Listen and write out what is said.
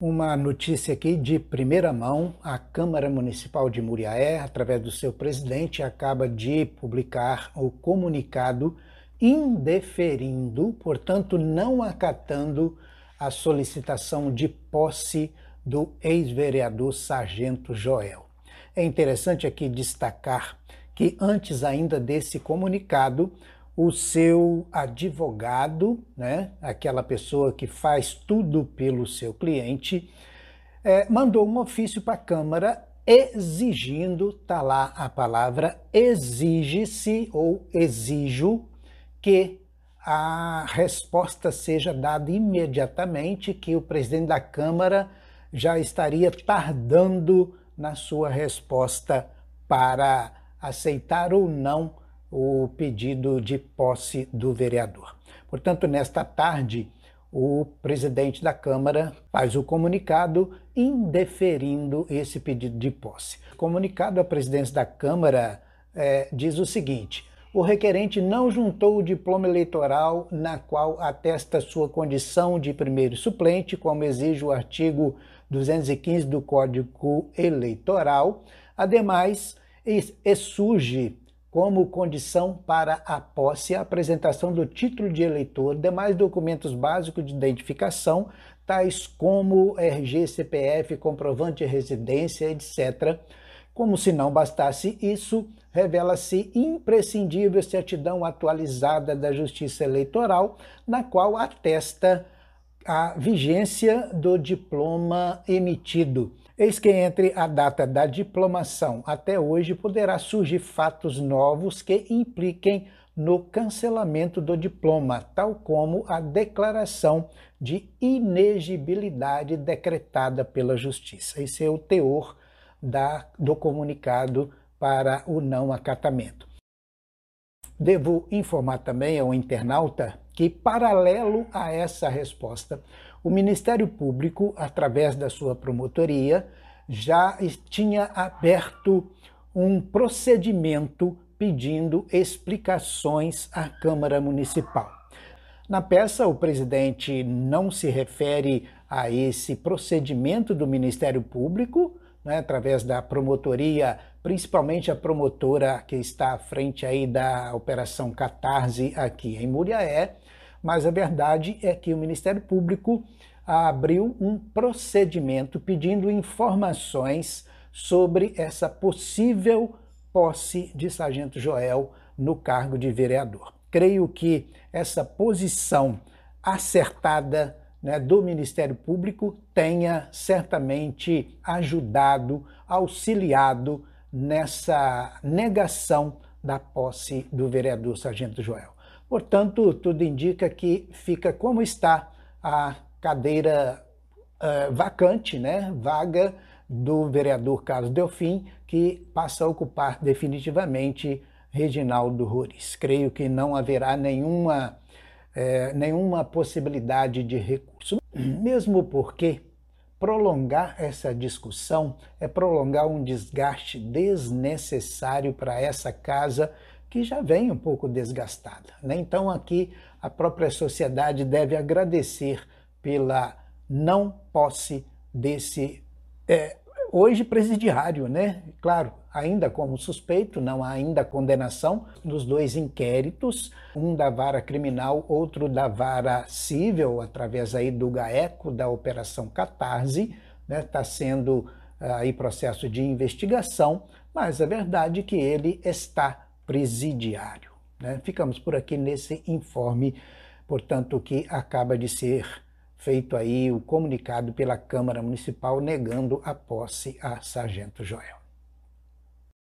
Uma notícia aqui de primeira mão: a Câmara Municipal de Muriaé, através do seu presidente, acaba de publicar o comunicado indeferindo, portanto, não acatando a solicitação de posse do ex-vereador Sargento Joel. É interessante aqui destacar que antes ainda desse comunicado, o seu advogado, né, aquela pessoa que faz tudo pelo seu cliente, é, mandou um ofício para a Câmara exigindo, tá lá a palavra, exige-se ou exijo que a resposta seja dada imediatamente, que o presidente da Câmara já estaria tardando na sua resposta para aceitar ou não o pedido de posse do vereador. Portanto, nesta tarde, o presidente da Câmara faz o comunicado indeferindo esse pedido de posse. O comunicado à presidência da Câmara é, diz o seguinte: o requerente não juntou o diploma eleitoral na qual atesta sua condição de primeiro suplente, como exige o artigo 215 do Código Eleitoral. Ademais, e, surge como condição para a posse a apresentação do título de eleitor, demais documentos básicos de identificação, tais como RG, CPF, comprovante de residência, etc. Como se não bastasse isso, revela-se imprescindível a certidão atualizada da Justiça Eleitoral, na qual atesta a vigência do diploma emitido Eis que entre a data da diplomação até hoje poderá surgir fatos novos que impliquem no cancelamento do diploma, tal como a declaração de inegibilidade decretada pela Justiça. Esse é o teor da, do comunicado para o não acatamento. Devo informar também ao internauta que, paralelo a essa resposta, o Ministério Público, através da sua promotoria, já tinha aberto um procedimento pedindo explicações à Câmara Municipal. Na peça, o presidente não se refere a esse procedimento do Ministério Público, né, através da promotoria, principalmente a promotora que está à frente aí da Operação Catarse aqui em Muriaé, mas a verdade é que o Ministério Público abriu um procedimento pedindo informações sobre essa possível posse de Sargento Joel no cargo de vereador. Creio que essa posição acertada né, do Ministério Público tenha certamente ajudado, auxiliado nessa negação da posse do vereador Sargento Joel. Portanto, tudo indica que fica como está a cadeira uh, vacante, né, vaga do vereador Carlos Delfim, que passa a ocupar definitivamente Reginaldo Rores. Creio que não haverá nenhuma, eh, nenhuma possibilidade de recurso, mesmo porque prolongar essa discussão é prolongar um desgaste desnecessário para essa casa que já vem um pouco desgastada. Né? Então, aqui, a própria sociedade deve agradecer pela não posse desse, é, hoje presidiário, né? Claro, ainda como suspeito, não há ainda condenação nos dois inquéritos, um da vara criminal, outro da vara civil, através aí do GAECO, da Operação Catarse, né? Está sendo aí processo de investigação, mas a verdade é que ele está presidiário. Né? Ficamos por aqui nesse informe, portanto, que acaba de ser feito aí o comunicado pela Câmara Municipal negando a posse a Sargento Joel.